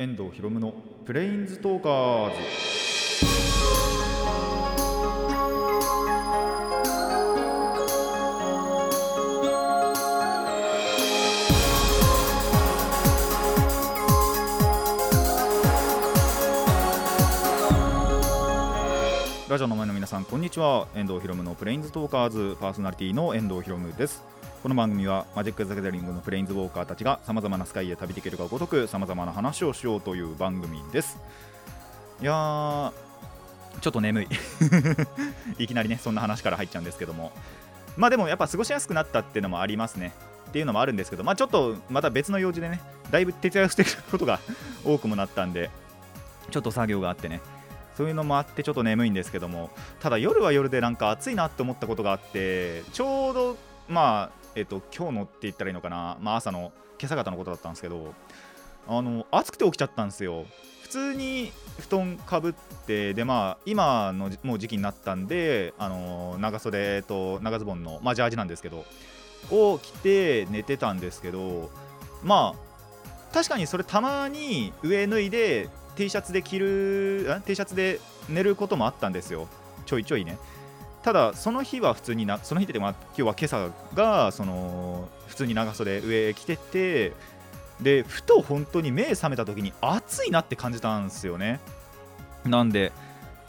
遠藤博夢のプレインズトーカーズ。ラジオの前の皆さんこんにちは。遠藤博夢のプレインズトーカーズ。パーソナリティの遠藤博夢です。この番組はマジック・ザ・ギャザリングのプレインズウォーカーたちがさまざまなスカイへ旅できるがごとくさまざまな話をしようという番組です。いやーちょっと眠い。いきなりねそんな話から入っちゃうんですけども。まあでもやっぱ過ごしやすくなったっていうのもありますね。っていうのもあるんですけどまあちょっとまた別の用事でねだいぶ徹夜してることが多くもなったんでちょっと作業があってねそういうのもあってちょっと眠いんですけどもただ夜は夜でなんか暑いなって思ったことがあってちょうどまあえっ、と今日のって言ったらいいのかなまあ朝の今朝方のことだったんですけどあの暑くて起きちゃったんですよ。普通に布団かぶってでまあ今のもう時期になったんであの長袖と長ズボンのまあジャージなんですけどを着て寝てたんですけどまあ確かにそれたまに上脱いで T シャツで着る T シャツで寝ることもあったんですよ。ちょいちょいね。ただその日は普通になその日ってまあ今日は今朝がその普通に長袖上着ててでふと本当に目覚めた時に暑いなって感じたんですよね。なんで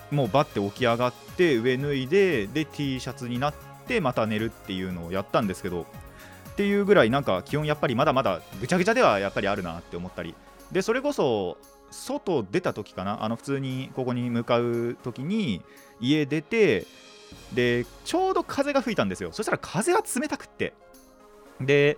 もうバッて起き上がって上脱いでで T シャツになってまた寝るっていうのをやったんですけどっていうぐらいなんか気温やっぱりまだまだぐちゃぐちゃではやっぱりあるなって思ったり。でそれこそ外出た時かな？あの普通にここに向かう時に家出てでちょうど風が吹いたんですよ。そしたら風が冷たくって。で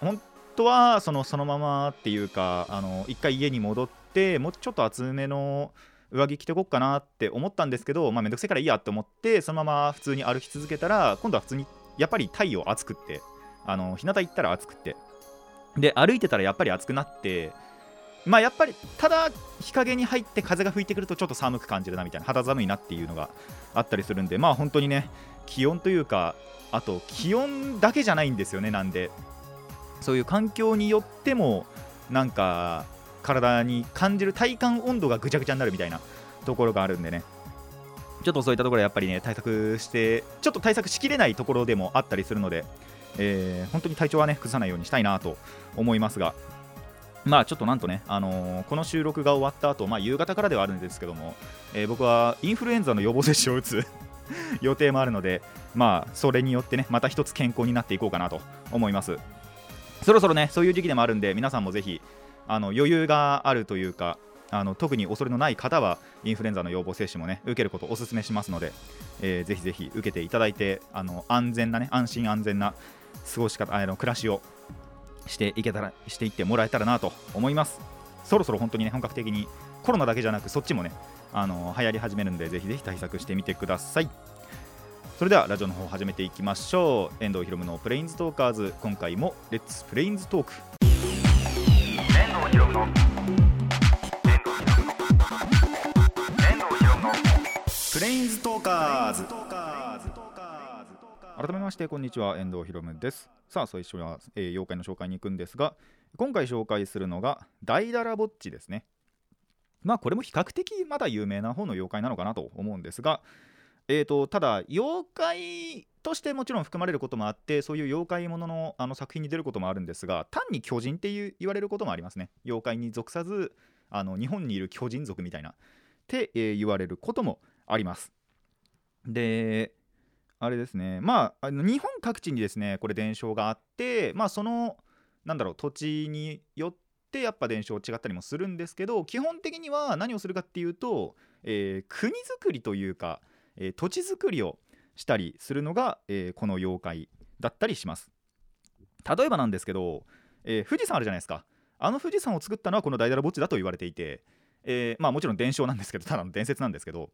本当はそのそのままっていうかあの一回家に戻ってもうちょっと厚めの上着着てこっかなって思ったんですけど、まあ、めんどくせえからいいやって思ってそのまま普通に歩き続けたら今度は普通にやっぱり太陽暑くってあの日向行ったら暑くって。で歩いてたらやっぱり暑くなってまあやっぱりただ日陰に入って風が吹いてくるとちょっと寒く感じるなみたいな肌寒いなっていうのがあったりするんでまあ本当にね気温というかあと気温だけじゃないんですよねなんで。そういう環境によってもなんか体に感じる体感温度がぐちゃぐちゃになるみたいなところがあるんでね。ちょっとそういったところやっぱりね対策してちょっと対策しきれないところでもあったりするので、えー、本当に体調はね崩さないようにしたいなと思いますが。まあちょっとなんとね、あのー、この収録が終わった後、まあ夕方からではあるんですけども、えー、僕はインフルエンザの予防接種を打つ 予定もあるので、まあそれによってね、また一つ健康になっていこうかなと思います。そろそろね、そういう時期でもあるんで、皆さんもぜひ、あの余裕があるというか、あの特に恐れのない方は、インフルエンザの予防接種もね、受けることをお勧めしますので、えー、ぜひぜひ受けていただいて、あの安全なね、安心安全な過ごし方、あの暮らしをしていけたらしていってもらえたらなと思います。そろそろ本当にね本格的にコロナだけじゃなくそっちもねあの流行り始めるんでぜひぜひ対策してみてください。それではラジオの方始めていきましょう。遠藤ひろむのプレインズトーカーズ。今回もレッツプレインズトーク遠藤ひろむのプレインズトーカーズ。改めましてこんにちは。遠藤ひろむですさあそれ一緒は、えー、妖怪の紹介に行くんですが今回紹介するのが大だらぼっちですね。まあこれも比較的まだ有名な方の妖怪なのかなと思うんですがえーと、ただ妖怪としてもちろん含まれることもあってそういう妖怪もののあの作品に出ることもあるんですが単に巨人っていう言われることもありますね。妖怪に属さずあの日本にいる巨人族みたいなって、えー、言われることもあります。であれですね。まああの日本各地にですねこれ伝承があってまあそのなんだろう土地によってやっぱ伝承違ったりもするんですけど基本的には何をするかっていうと、えー、国づくりというか、えー、土地づくりをしたりするのが、えー、この妖怪だったりします。例えばなんですけど、え富士山あるじゃないですか。あの富士山を作ったのはこの大だらぼっちだと言われていて、えまあもちろん伝承なんですけどただの伝説なんですけど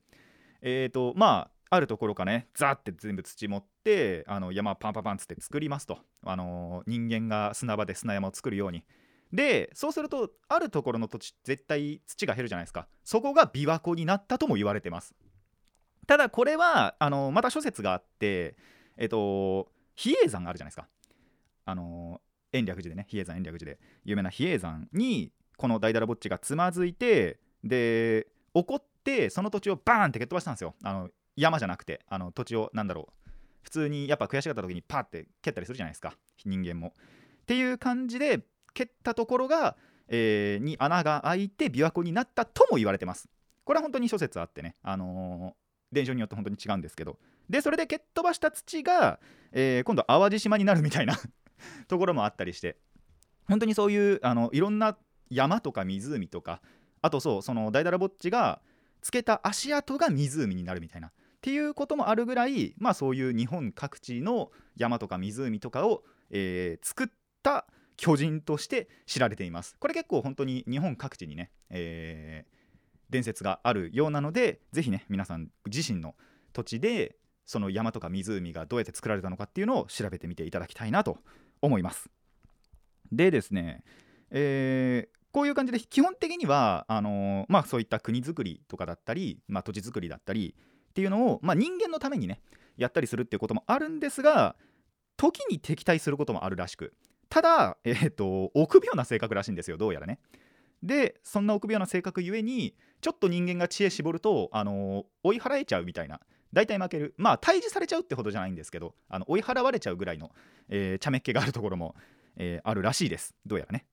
えっ、とまああるところかねザーって全部土持ってあの山パンパンパンつって作りますと、あのー、人間が砂場で砂山を作るように。でそうするとあるところの土地絶対土が減るじゃないですか。そこが琵琶湖になったとも言われてます。ただこれはあのー、また諸説があってえっ、と比叡山があるじゃないですか。あのー、延暦寺でね比叡山延暦寺で。有名な比叡山にこのダイダラぼっちがつまずいてで怒ってその土地をバーンって蹴っ飛ばしたんですよ。あの山じゃなくてあの土地をなんだろう普通にやっぱ悔しかった時にパーって蹴ったりするじゃないですか。人間も。っていう感じで蹴ったところが、えー、に穴が開いて琵琶湖になったとも言われてます。これは本当に諸説あってね、あのー、伝承によって本当に違うんですけど。でそれで蹴っ飛ばした土が、えー、今度淡路島になるみたいな ところもあったりして。本当にそういうあのいろんな山とか湖とかあとそうそのダイダラぼっちがつけた足跡が湖になるみたいな。っていうこともあるぐらいまあそういう日本各地の山とか湖とかを、えー、作った巨人として知られています。これ結構本当に日本各地にね、えー、伝説があるようなのでぜひね皆さん自身の土地でその山とか湖がどうやって作られたのかっていうのを調べてみていただきたいなと思います。でですね、えー、こういう感じで基本的にはあのー、まあ、そういった国づくりとかだったり、まあ、土地づくりだったりっていうのを、まあ、人間のためにねやったりするっていうこともあるんですが時に敵対することもあるらしく。ただ、えーと、臆病な性格らしいんですよどうやらね。でそんな臆病な性格ゆえにちょっと人間が知恵絞ると、あのー、追い払えちゃうみたいな。大体負ける。まあ退治されちゃうってほどじゃないんですけどあの追い払われちゃうぐらいの、えー、茶目っ気があるところも、えー、あるらしいです。どうやらね。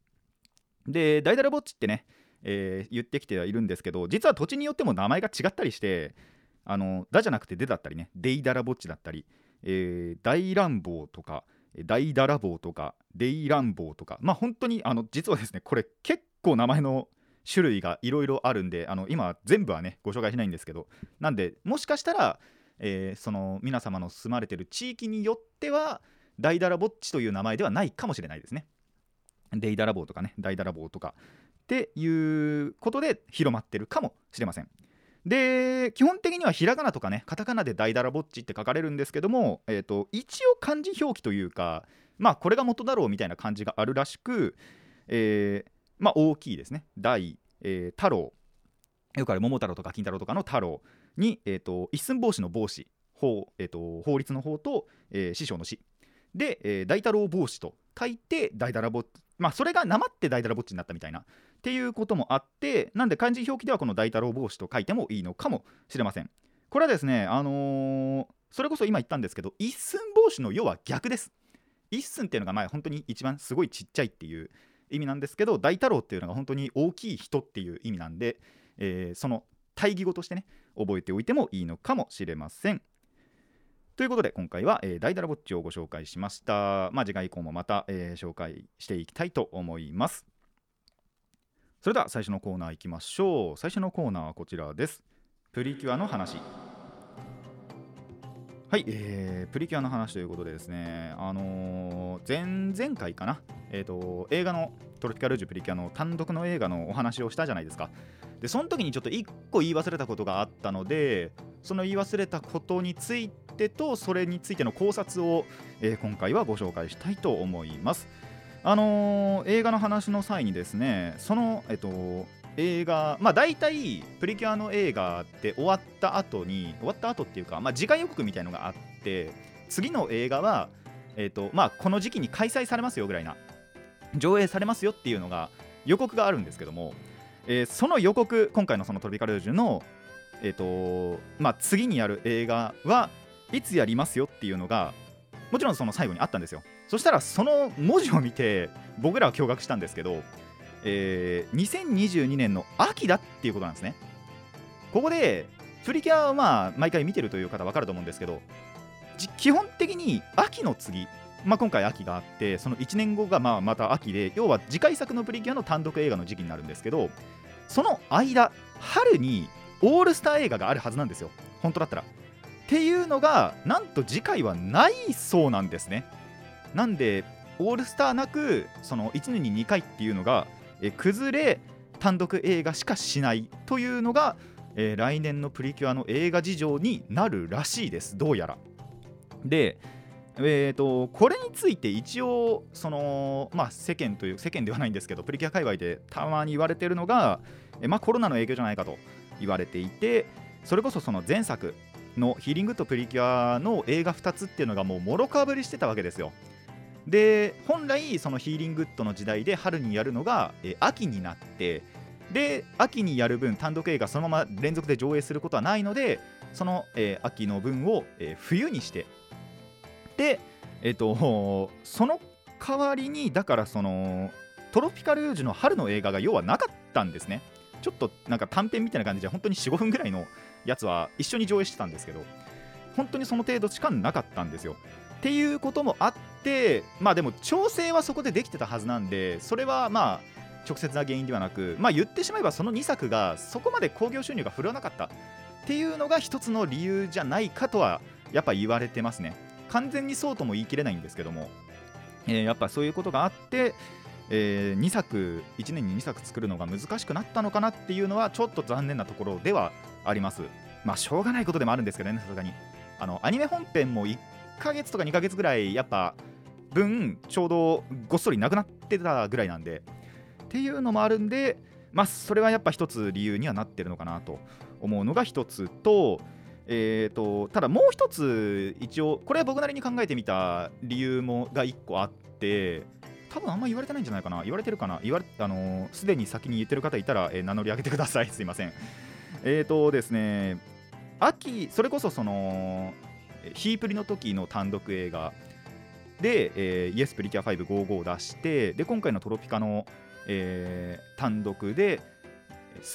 でダイダラぼっちってね、えー、言ってきてはいるんですけど実は土地によっても名前が違ったりしてあの「だ」じゃなくて「で」だったりね「デイダラぼっち」だったり「えー、大乱暴」とか「大ダラ棒」とか「デイ乱暴」とかまあ本当にあの実はですねこれ結構名前の種類がいろいろあるんであの今全部はねご紹介しないんですけどなんでもしかしたら、えー、その皆様の住まれてる地域によっては大ダラぼっちという名前ではないかもしれないですね。デイダラボとかね大ダラボとかっていうことで広まってるかもしれません。で基本的にはひらがなとかねカタカナで大だらぼっちって書かれるんですけども、えーと、一応漢字表記というかまあこれが元だろうみたいな感じがあるらしく、えー、まあ大きいですね。大、えー、太郎。よくある桃太郎とか金太郎とかの太郎に、えーと、一寸法師の帽子法,、えーと、法律の法と、えー、師匠の師で、えー、大太郎帽子と書いて大だらぼっまあそれがなまって大だらぼっちになったみたいなっていうこともあってなんで漢字表記ではこの大太郎帽子と書いてもいいのかもしれませんこれはですねあのー、それこそ今言ったんですけど一寸法師の要は逆です一寸っていうのがまあ本当に一番すごいちっちゃいっていう意味なんですけど大太郎っていうのが本当に大きい人っていう意味なんで、えー、その対義語としてね覚えておいてもいいのかもしれませんということで今回は、えー、大だらぼっちをご紹介しました。まあ、次回以降もまた、えー、紹介していきたいと思います。それでは最初のコーナーいきましょう。最初のコーナーはこちらです。プリキュアの話。はい、えー、プリキュアの話ということでですね、あのー、前々回かな、えーと、映画のトロピカルジュプリキュアの単独の映画のお話をしたじゃないですか。で、その時にちょっと1個言い忘れたことがあったので、その言い忘れたことについてと、それについての考察を、えー、今回はご紹介したいと思います。あのー、映画の話の際にですね、その、えっ、と、映画まあ大体プリキュアの映画って終わった後に終わった後っていうか、まあ、次回予告みたいのがあって次の映画は、えーとまあ、この時期に開催されますよぐらいな上映されますよっていうのが予告があるんですけども、えー、その予告今回のそのトロピカルジュの、えーとまあ、次にやる映画はいつやりますよっていうのがもちろんその最後にあったんですよ。そしたらその文字を見て僕らは驚愕したんですけどえー、2022年の秋だっていうことなんですね。ここでプリキュアはまあ毎回見てるという方分かると思うんですけど基本的に秋の次、まあ、今回秋があってその1年後がまあまた秋で要は次回作のプリキュアの単独映画の時期になるんですけどその間春にオールスター映画があるはずなんですよ本当だったら。っていうのがなんと次回はないそうなんですね。なんでオールスターなくその1年に2回っていうのがえ崩れ単独映画しかしないというのが、えー、来年のプリキュアの映画事情になるらしいですどうやら。でえーと、これについて一応その、まあ、世間という世間ではないんですけどプリキュア界隈でたまに言われているのが、えまあ、コロナの影響じゃないかと言われていてそれこそその前作のヒーリングとプリキュアの映画2つっていうのがもうもろかぶりしてたわけですよで本来そのヒーリングッドの時代で春にやるのが、えー秋になってで秋にやる分単独映画そのまま連続で上映することはないのでその、えー秋の分を、えー冬にしてでえっ、と その代わりにだからそのトロピカルージの春の映画が要はなかったんですね。ちょっとなんか短編みたいな感じで本当に45分ぐらいのやつは一緒に上映してたんですけど本当にその程度しかなかったんですよ。っていうこともあってまあでも調整はそこでできてたはずなんでそれはまあ直接な原因ではなくまあ言ってしまえばその2作がそこまで興行収入が振るわなかったっていうのが一つの理由じゃないかとはやっぱ言われてますね。完全にそうとも言い切れないんですけども、えーやっぱそういうことがあって、え2作1年に2作作るのが難しくなったのかなっていうのはちょっと残念なところではあります。まあしょうがないことでもあるんですけどねさすがに。あのアニメ本編も1 1ヶ月とか2ヶ月ぐらいやっぱ分ちょうどごっそりなくなってたぐらいなんでっていうのもあるんでまあそれはやっぱ一つ理由にはなってるのかなと思うのが一つとえー、とただもう一つ一応これは僕なりに考えてみた理由もが一個あって多分あんま言われてないんじゃないかな。言われてるかな。言われあのすでに先に言ってる方いたら、えー名乗り上げてください。すいません。えーとですね秋それこそそのヒープリの時の単独映画。で、えー、イエスプリキュア555を出してで今回のトロピカの、えー単独で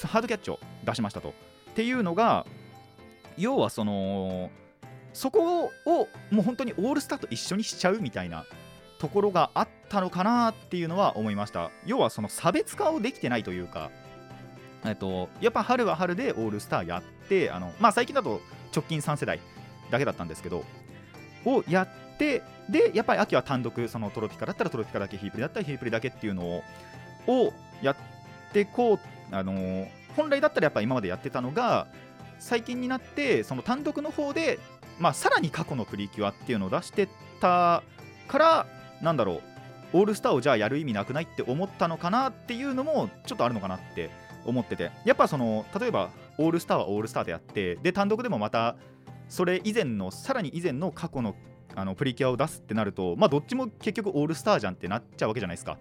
ハードキャッチを出しましたと。っていうのが要はそのそこをもう本当にオールスターと一緒にしちゃうみたいなところがあったのかなっていうのは思いました。要はその差別化をできてないというかえっとやっぱ春は春でオールスターやってあのまあ最近だと直近3世代だけだったんですけどをやってでやっぱり秋は単独そのトロピカだったらトロピカだけヒープリだったらヒープリだけっていうのをやってこうあの本来だったらやっぱ今までやってたのが最近になってその単独の方で、まあ、さらに過去のプリキュアっていうのを出してたからなんだろうオールスターをじゃあやる意味なくないって思ったのかなっていうのもちょっとあるのかなって思ってて。やっぱその例えばオールスターはオールスターでやってで単独でもまたそれ以前のさらに以前の過去のあのプリキュアを出すってなるとまあどっちも結局オールスターじゃんってなっちゃうわけじゃないですか。っ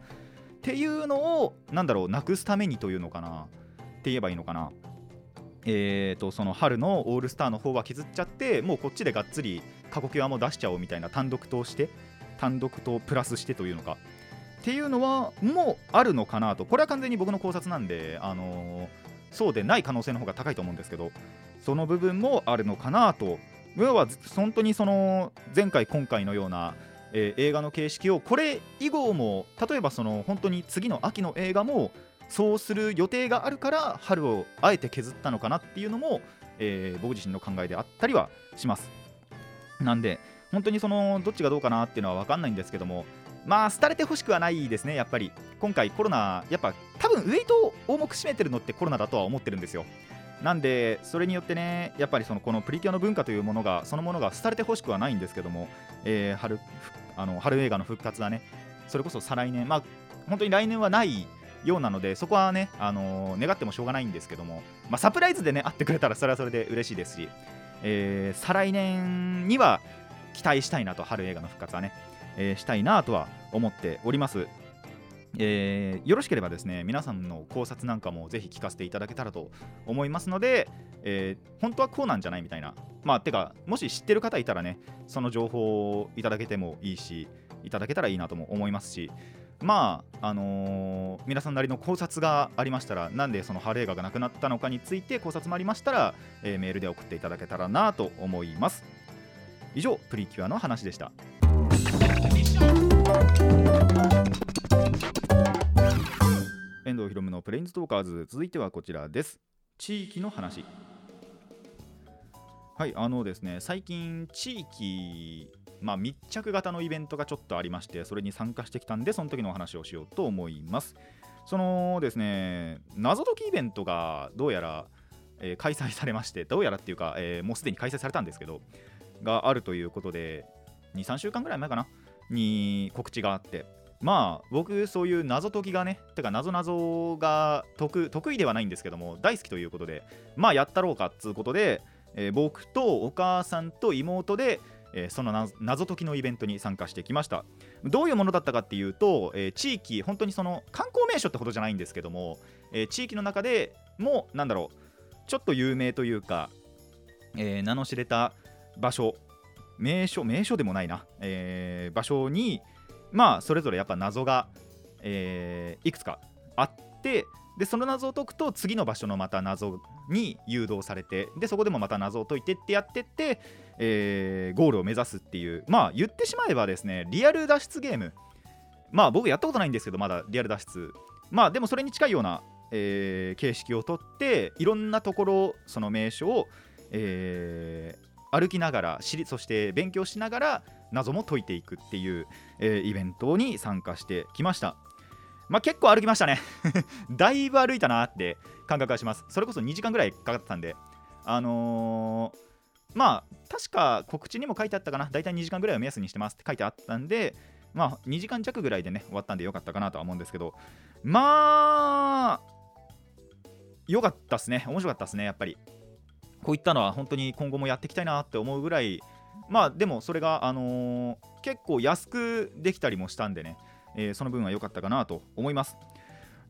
ていうのをなんだろうなくすためにというのかな。って言えばいいのかな。えー、とその春のオールスターの方は削っちゃってもうこっちでがっつり過去キュアも出しちゃおうみたいな単独として単独とプラスしてというのか。っていうのはもうあるのかなと。これは完全に僕の考察なんで、あのーそうでない可能性の方が高いと思うんですけど。その部分もあるのかなと。要は本当にその前回今回のような、えー映画の形式をこれ以後も例えばその本当に次の秋の映画もそうする予定があるから春をあえて削ったのかなっていうのも、えー僕自身の考えであったりはします。なんで本当にそのどっちがどうかなっていうのは分かんないんですけどもまあ廃れてほしくはないですねやっぱり。今回コロナやっぱ多分ウェイトを重く占めてるのってコロナだとは思ってるんですよ。なんでそれによってねやっぱりそのこのプリキュアの文化というものがそのものが廃れてほしくはないんですけども、えー春あの春映画の復活はねそれこそ再来年まあ本当に来年はないようなのでそこはね、あのー願ってもしょうがないんですけども、まあ、サプライズでね会ってくれたらそれはそれで嬉しいですし、えー再来年には期待したいなと春映画の復活はね、えーしたいなとは思っております。えーよろしければですね皆さんの考察なんかもぜひ聞かせていただけたらと思いますので、えー本当はこうなんじゃないみたいなまあてかもし知ってる方いたらねその情報をいただけてもいいしいただけたらいいなとも思いますしまああのー皆さんなりの考察がありましたらなんでその春映画がなくなったのかについて考察もありましたら、えメールで送っていただけたらなと思います。以上プリキュアの話でした。遠藤ひろむのプレインズトーカーズ。続いてはこちらです。地域の話。はいあのですね最近地域まあ密着型のイベントがちょっとありましてそれに参加してきたんでその時のお話をしようと思います。そのですね謎解きイベントがどうやら、えー開催されましてどうやらっていうか、えーもうすでに開催されたんですけどがあるということで23週間ぐらい前かな？に告知があってまあ僕そういう謎解きがねてか謎謎が得得意ではないんですけども大好きということでまあやったろうかっつうことで、えー僕とお母さんと妹で、えー、その謎解きのイベントに参加してきました。どういうものだったかっていうと、えー、地域本当にその観光名所ってほどじゃないんですけども、え、地域の中でもなんだろうちょっと有名というか、え名の知れた場所名所名所でもないな、え場所にまあそれぞれやっぱ謎が、えーいくつかあってでその謎を解くと次の場所のまた謎に誘導されてでそこでもまた謎を解いてってやってって、えー、ゴールを目指すっていうまあ言ってしまえばですねリアル脱出ゲーム。まあ僕やったことないんですけどまだリアル脱出。まあでもそれに近いような、えー、形式をとっていろんなところその名所を、えー、歩きながら知りそして勉強しながら謎も解いていくっていう、えー、イベントに参加してきました。まあ、結構歩きましたね。だいぶ歩いたなって感覚がします。それこそ2時間ぐらいかかってたんで。あのー、まあ確か告知にも書いてあったかな。大体2時間ぐらいを目安にしてますって書いてあったんでまあ2時間弱ぐらいでね終わったんでよかったかなとは思うんですけど。まあよかったっすね。面白かったっすねやっぱり。こういったのは本当に今後もやっていきたいなって思うぐらいまあでもそれがあのー、結構安くできたりもしたんでねえー、その分は良かったかなと思います。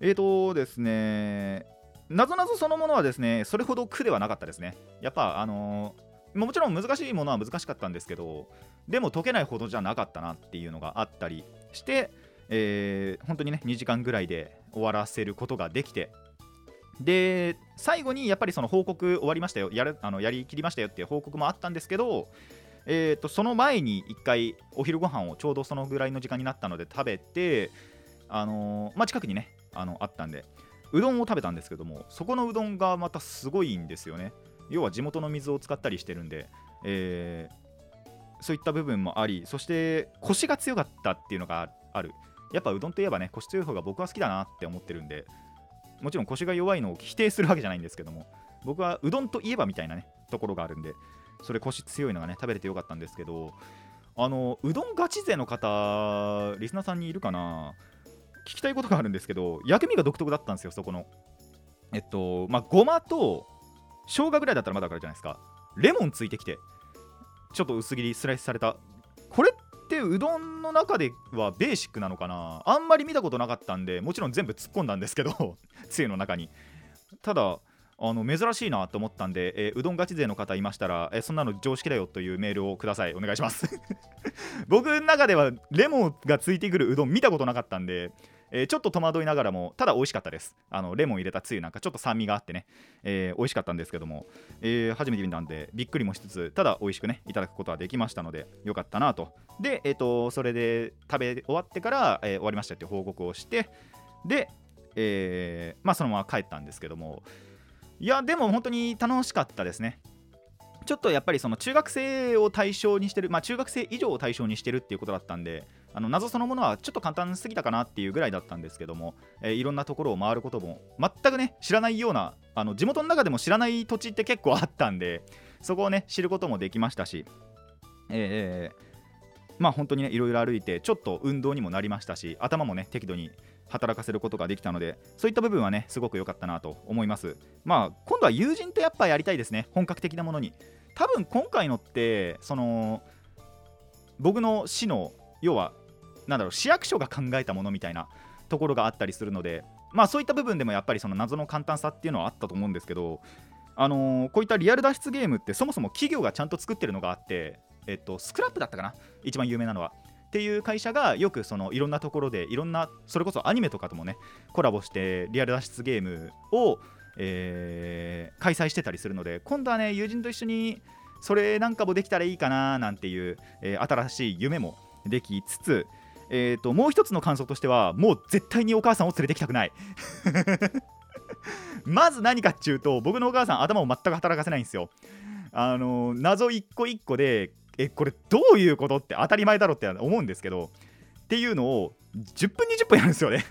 えーとですね、なぞなぞそのものはですね、それほど苦ではなかったですね。やっぱ、あのー、もちろん難しいものは難しかったんですけど、でも解けないほどじゃなかったなっていうのがあったりして、えー、本当にね、2時間ぐらいで終わらせることができて、で、最後にやっぱりその報告終わりましたよ、やるあのやりきりましたよっていう報告もあったんですけど、えーと、その前に1回お昼ご飯をちょうどそのぐらいの時間になったので食べて、あのー、まあ、近くにねあのあったんでうどんを食べたんですけどもそこのうどんがまたすごいんですよね。要は地元の水を使ったりしてるんで、えー、そういった部分もありそしてコシが強かったっていうのがある。やっぱうどんといえばねコシ強い方が僕は好きだなって思ってるんでもちろんコシが弱いのを否定するわけじゃないんですけども僕はうどんといえばみたいなねところがあるんでそれ腰強いのがね食べれてよかったんですけどあのうどんガチ勢の方リスナーさんにいるかな？聞きたいことがあるんですけど薬味が独特だったんですよそこの。えっとまあごまと生姜ぐらいだったらまだからじゃないですか。レモンついてきてちょっと薄切りスライスされた。これってうどんの中ではベーシックなのかな。あんまり見たことなかったんでもちろん全部突っ込んだんですけど つゆの中に。ただあの珍しいなと思ったんで、えー、うどんガチ勢の方いましたら、えー、そんなの常識だよというメールをください。お願いします。僕の中ではレモンがついてくるうどん見たことなかったんで、えー、ちょっと戸惑いながらもただ美味しかったです。あのレモン入れたつゆなんかちょっと酸味があってね、えー、美味しかったんですけども、えー、初めて見たんでびっくりもしつつただ美味しくねいただくことはできましたのでよかったなと。でえっ、とそれで食べ終わってから、え終わりましたって報告をしてでえまあそのまま帰ったんですけども。いやでも本当に楽しかったですね。ちょっとやっぱりその中学生を対象にしてる、まあ、中学生以上を対象にしてるっていうことだったんであの謎そのものはちょっと簡単すぎたかなっていうぐらいだったんですけども、えー、いろんなところを回ることも全くね知らないようなあの地元の中でも知らない土地って結構あったんでそこをね知ることもできましたし、えー、まあ本当にねいろいろ歩いてちょっと運動にもなりましたし頭もね適度に働かせることができたのでそういった部分はねすごく良かったなと思います。まあ今度は友人とやっぱやりたいですね。本格的なものに。多分今回のってその僕の市の要はなんだろう市役所が考えたものみたいなところがあったりするのでまあそういった部分でもやっぱりその謎の簡単さっていうのはあったと思うんですけどあのー、こういったリアル脱出ゲームってそもそも企業がちゃんと作ってるのがあってえっとスクラップだったかな？一番有名なのは。っていう会社がよくそのいろんなところでいろんなそれこそアニメとかともねコラボしてリアル脱出ゲームを、えー、開催してたりするので今度はね友人と一緒にそれなんかもできたらいいかななんていう、えー、新しい夢もできつつ、えーと、もう一つの感想としてはもう絶対にお母さんを連れてきたくない。まず何かっていうと僕のお母さん頭を全く働かせないんですよ。あの謎一個一個でえこれどういうことって当たり前だろって思うんですけどっていうのを10分20分やるんですよね。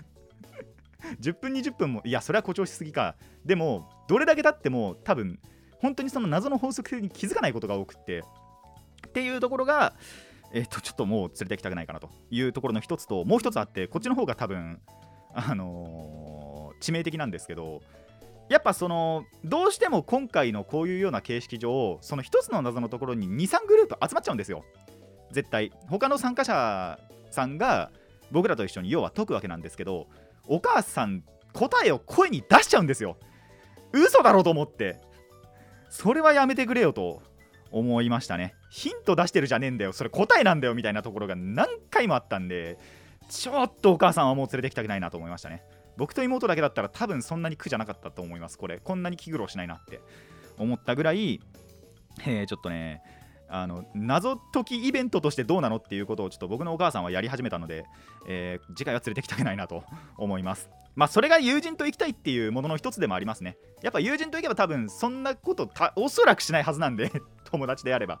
10分20分もいやそれは誇張しすぎか。でもどれだけ経っても多分本当にその謎の法則に気づかないことが多くってっていうところがえっ、とちょっともう連れてきたくないかなというところの一つともう一つあってこっちの方が多分あのー、致命的なんですけどやっぱそのどうしても今回のこういうような形式上その1つの謎のところに23グループ集まっちゃうんですよ。絶対。他の参加者さんが僕らと一緒に要は解くわけなんですけどお母さん答えを声に出しちゃうんですよ。嘘だろうと思って。それはやめてくれよと思いましたね。ヒント出してるじゃねえんだよ。それ答えなんだよみたいなところが何回もあったんでちょっとお母さんはもう連れてきたくないなと思いましたね。僕と妹だけだったら多分そんなに苦じゃなかったと思います。これこんなに気苦労しないなって。思ったぐらい、えー、ちょっとねあの謎解きイベントとしてどうなのっていうことをちょっと僕のお母さんはやり始めたので、えー、次回は連れてきたくないなと思います。まあそれが友人と行きたいっていうものの一つでもありますね。やっぱ友人と行けば多分そんなことおそらくしないはずなんで 友達であれば。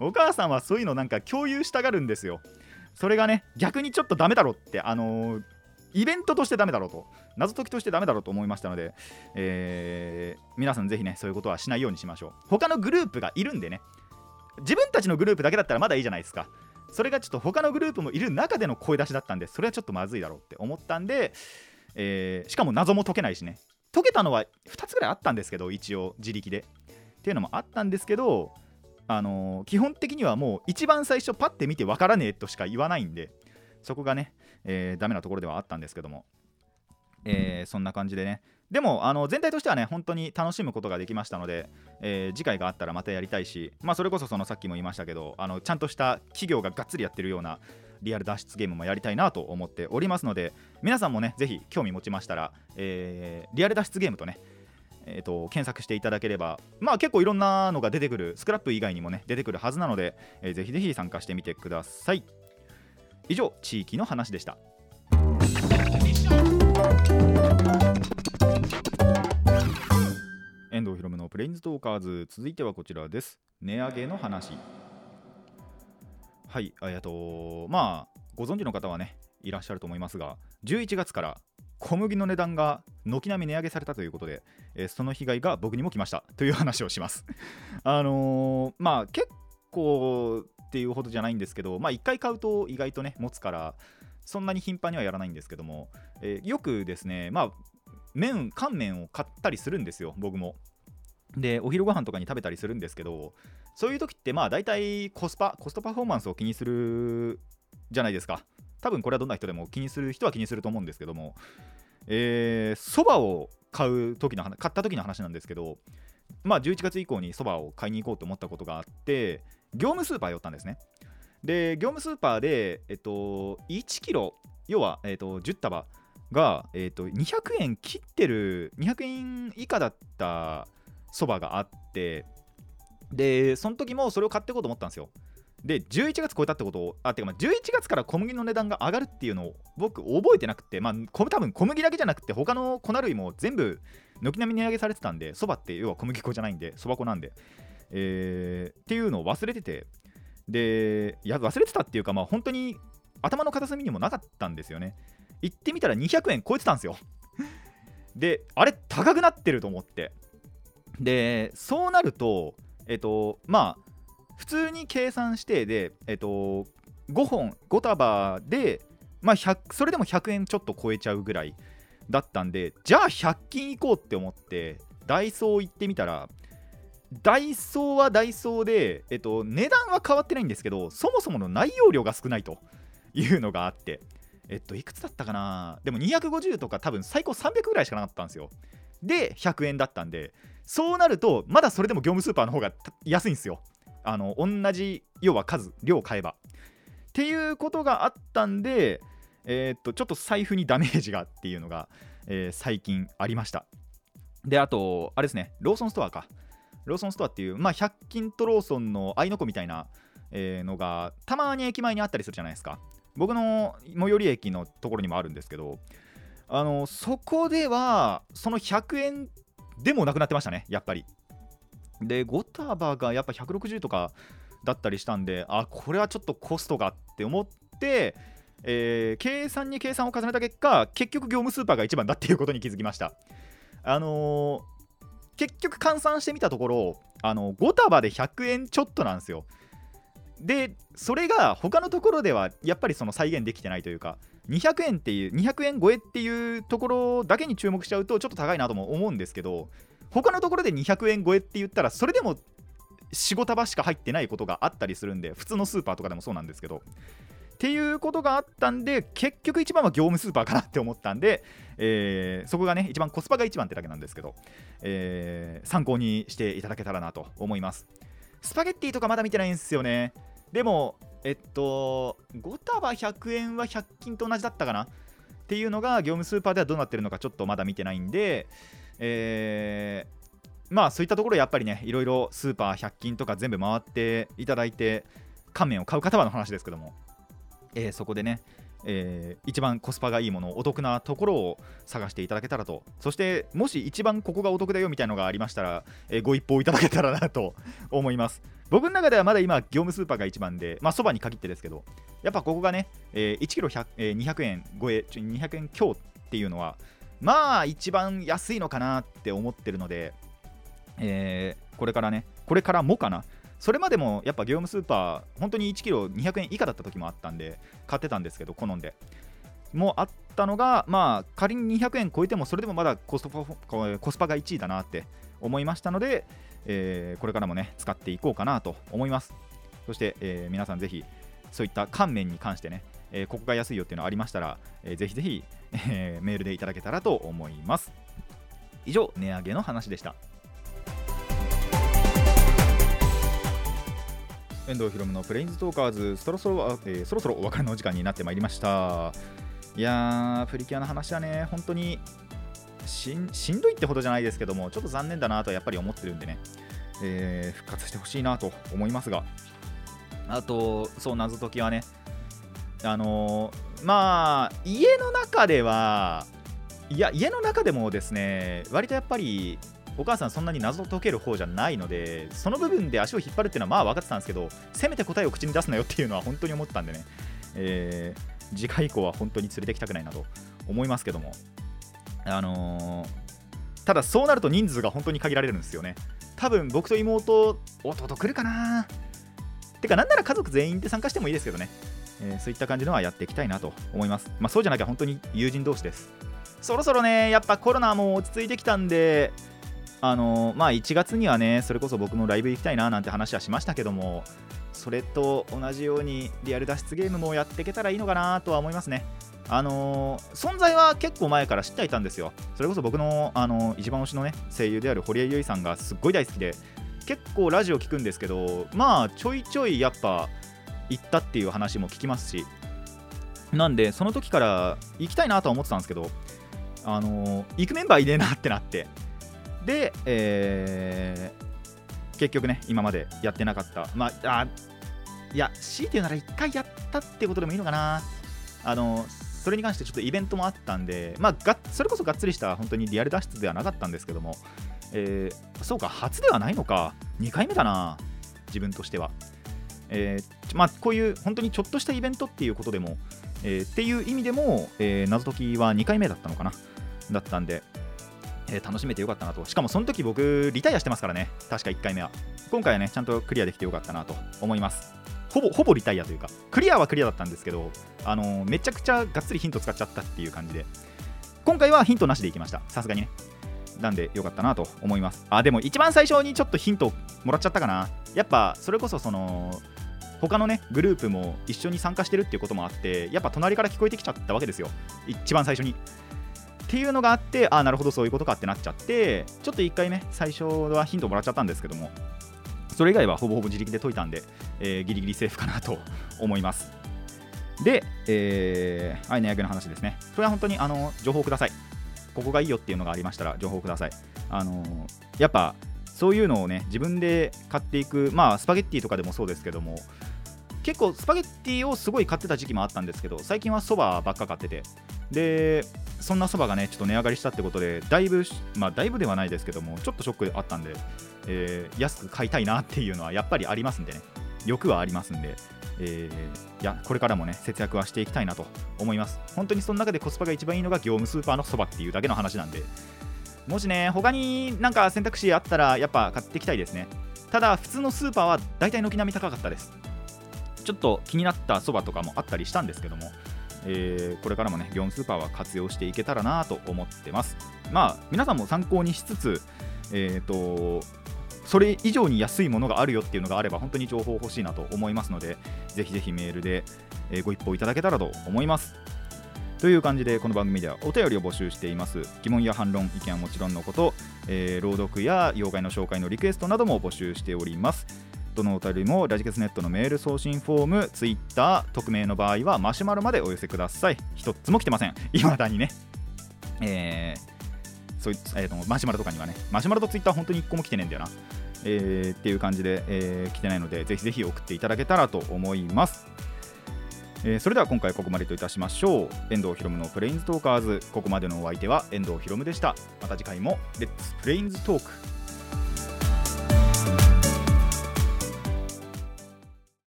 お母さんはそういうのなんか共有したがるんですよ。それがね逆にちょっとダメだろってあのー、イベントとしてダメだろうと謎解きとしてダメだろうと思いましたので、えー、皆さんぜひねそういうことはしないようにしましょう。他のグループがいるんでね自分たちのグループだけだったらまだいいじゃないですか。それがちょっと他のグループもいる中での声出しだったんでそれはちょっとまずいだろうって思ったんで、えー、しかも謎も解けないしね。解けたのは2つぐらいあったんですけど一応自力で。っていうのもあったんですけどあのー、基本的にはもう一番最初パッて見てわからねえとしか言わないんでそこがね、えー、ダメなところではあったんですけども、えー、そんな感じでね。でもあの全体としてはね本当に楽しむことができましたので、えー、次回があったらまたやりたいし、まあ、それこそそのさっきも言いましたけどあのちゃんとした企業ががっつりやってるようなリアル脱出ゲームもやりたいなと思っておりますので皆さんもねぜひ興味持ちましたら、えー、リアル脱出ゲームとねえーと、検索していただければ、まあ、結構いろんなのが出てくるスクラップ以外にもね出てくるはずなので、えー、ぜひぜひ参加してみてください。以上地域の話でした。遠藤ひろむのプレインズトーカーズ。続いてはこちらです。値上げの話。はいえっとまあご存知の方はねいらっしゃると思いますが11月から小麦の値段が軒並み値上げされたということで、えー、その被害が僕にも来ましたという話をします。あのー、まあ結構っていうほどじゃないんですけどまあ1回買うと意外とね持つからそんなに頻繁にはやらないんですけども、えー、よくですねまあ麺乾麺を買ったりするんですよ僕も。でお昼ご飯とかに食べたりするんですけどそういう時ってまあ大体コスパコストパフォーマンスを気にするじゃないですか。多分これはどんな人でも気にする人は気にすると思うんですけどもえー、そばを買う時の買った時の話なんですけどまあ11月以降にそばを買いに行こうと思ったことがあって業務スーパー寄ったんですね。で業務スーパーでえっと1キロ要は、えっと、10束が、えーと、200円切ってる200円以下だったそばがあってでその時もそれを買っていこうと思ったんですよ。で11月超えたってことをあてかま11月から小麦の値段が上がるっていうのを僕覚えてなくてまあ多分小麦だけじゃなくて他の粉類も全部軒並み値上げされてたんでそばって要は小麦粉じゃないんでそば粉なんで、えー、っていうのを忘れててでいや忘れてたっていうかまあ本当に頭の片隅にもなかったんですよね。行ってみたら200円超えてたんですよ。であれ高くなってると思って。でそうなるとえっとまあ普通に計算してでえっと5本5束でまあそれでも100円ちょっと超えちゃうぐらいだったんでじゃあ100均行こうって思ってダイソー行ってみたらダイソーはダイソーで、えっと、値段は変わってないんですけどそもそもの内容量が少ないというのがあってえっと、いくつだったかな？でも250とか多分最高300ぐらいしかなかったんですよ。で、100円だったんで、そうなると、まだそれでも業務スーパーの方が安いんですよ。あの、同じ、要は数、量を買えば。っていうことがあったんで、えー、っと、ちょっと財布にダメージがっていうのが、えー、最近ありました。で、あと、あれですね、ローソンストアか。ローソンストアっていう、まあ、100均とローソンの合いの子みたいな、えー、のが、たまに駅前にあったりするじゃないですか。僕の最寄り駅のところにもあるんですけどあのそこではその100円でもなくなってましたねやっぱりで5束がやっぱ160とかだったりしたんであこれはちょっとコストがって思って、えー、計算に計算を重ねた結果結局業務スーパーが一番だっていうことに気づきましたあのー、結局換算してみたところあの5束で100円ちょっとなんですよ。でそれが他のところではやっぱりその再現できてないというか200円っていう200円超えっていうところだけに注目しちゃうとちょっと高いなとも思うんですけど他のところで200円超えって言ったらそれでも45束しか入ってないことがあったりするんで普通のスーパーとかでもそうなんですけどっていうことがあったんで結局一番は業務スーパーかなって思ったんで、えー、そこがね一番コスパが一番ってだけなんですけど、えー、参考にしていただけたらなと思います。スパゲッティとかまだ見てないんですよね。でもえっと5束100円は100均と同じだったかな？っていうのが業務スーパーではどうなってるのかちょっとまだ見てないんで、えー、まあそういったところやっぱりねいろいろスーパー100均とか全部回っていただいて乾麺を買う方はの話ですけども、えー、そこでねえー、一番コスパがいいものお得なところを探していただけたらと。そしてもし一番ここがお得だよみたいなのがありましたら、えー、ご一報いただけたらなと 思います。僕の中ではまだ今業務スーパーが一番でまあそばに限ってですけどやっぱここがね、えー、1キロ100、えー、200円超え200円強っていうのはまあ一番安いのかなって思ってるので、えー、これからねこれからもかなそれまでもやっぱ業務スーパー本当に1キロ200円以下だった時もあったんで買ってたんですけど好んで。もあったのがまあ仮に200円超えてもそれでもまだコスパコスパが1位だなって思いましたので、えー、これからもね使っていこうかなと思います。そして、えー、皆さんぜひそういった乾麺に関してね、えー、ここが安いよっていうのありましたら、えー、ぜひぜひ、えー、メールでいただけたらと思います。以上値上げの話でした。遠藤ひろむのプレインズトーカーズそろそろ、えー、そろそろお別れのお時間になってまいりました。いやープリキュアの話はね本当にしんどいってほどじゃないですけどもちょっと残念だなとやっぱり思ってるんでね、えー、復活してほしいなと思いますが。あとそう謎解きはねあのー、まあ家の中ではいや家の中でもですね割とやっぱりお母さんそんなに謎解ける方じゃないのでその部分で足を引っ張るっていうのはまあ分かってたんですけどせめて答えを口に出すなよっていうのは本当に思ったんでね、えー、次回以降は本当に連れてきたくないなと思いますけども。あのー、ただそうなると人数が本当に限られるんですよね。多分僕と妹弟来るかな。てかなんなら家族全員で参加してもいいですけどね、えー、そういった感じのはやっていきたいなと思います。まあそうじゃなきゃ本当に友人同士です。そろそろねやっぱコロナも落ち着いてきたんであのまあ1月にはねそれこそ僕のライブ行きたいななんて話はしましたけどもそれと同じようにリアル脱出ゲームもやっていけたらいいのかなとは思いますね。あの、存在は結構前から知っていたんですよ。それこそ僕の、あの、一番推しのね声優である堀江由衣さんがすっごい大好きで結構ラジオ聞くんですけどまあちょいちょいやっぱ行ったっていう話も聞きますしなんでその時から行きたいなとは思ってたんですけどあのー、行くメンバーいねえなってなって。で、えー、結局ね、今までやってなかった、まあ、あいや、強いて言うなら1回やったってことでもいいのかな。あのそれに関してちょっとイベントもあったんで、まあ、がそれこそがっつりした本当にリアル脱出ではなかったんですけども、えー、そうか、初ではないのか、2回目だな、自分としては。えー、まあ、こういう本当にちょっとしたイベントっていうことでも、えー、っていう意味でも、えー、謎解きは2回目だったのかな、だったんで、えー、楽しめてよかったなと。しかもその時僕、リタイアしてますからね、確か1回目は。今回はね、ちゃんとクリアできてよかったなと思います。ほぼほぼリタイアというか、クリアはクリアだったんですけど、あのー、めちゃくちゃがっつりヒント使っちゃったっていう感じで、今回はヒントなしでいきました、さすがにね。なんでよかったなと思います。あ、でも一番最初にちょっとヒントもらっちゃったかな。やっぱそれこそその、他のねグループも一緒に参加してるっていうこともあってやっぱ隣から聞こえてきちゃったわけですよ一番最初にっていうのがあってああなるほどそういうことかってなっちゃってちょっと1回ね最初はヒントもらっちゃったんですけどもそれ以外はほぼほぼ自力で解いたんで、えー、ギリギリセーフかなと 思います。で、えー、はい値上げの話ですね。これは本当にあの情報ください。ここがいいよっていうのがありましたら情報ください。あの、やっぱそういうのをね自分で買っていくまあスパゲッティとかでもそうですけども結構スパゲッティをすごい買ってた時期もあったんですけど最近はそばばっか買ってて。でそんなそばがねちょっと値上がりしたってことでだいぶまあだいぶではないですけどもちょっとショックあったんで、えー、安く買いたいなっていうのはやっぱりありますんでね。欲はありますんで、えー、いやこれからもね節約はしていきたいなと思います。本当にその中でコスパが一番いいのが業務スーパーのそばっていうだけの話なんで。もしね他になんか選択肢あったらやっぱ買っていきたいですね。ただ普通のスーパーは大体軒並み高かったです。ちょっと気になったそばとかもあったりしたんですけども、えー、これからもね業務スーパーは活用していけたらなと思ってます。まあ皆さんも参考にしつつえっ、ー、とそれ以上に安いものがあるよっていうのがあれば本当に情報欲しいなと思いますのでぜひぜひメールでご一報いただけたらと思います。という感じでこの番組ではお便りを募集しています。疑問や反論意見はもちろんのこと、えー、朗読や妖怪の紹介のリクエストなども募集しております。どのお便りもラジケスネットのメール送信フォームツイッター匿名の場合はマシュマロまでお寄せください。一つも来てません。いまだにね。えー、そえーと、マシュマロとかにはねマシュマロとツイッター本当に1個も来てねえんだよな。えー、っていう感じで、えー、来てないのでぜひぜひ送っていただけたらと思います。えー、それでは今回ここまでといたしましょう。遠藤ひろむのプレインズトーカーズ。ここまでのお相手は遠藤ひろむでした。また次回もレッツプレインズトーク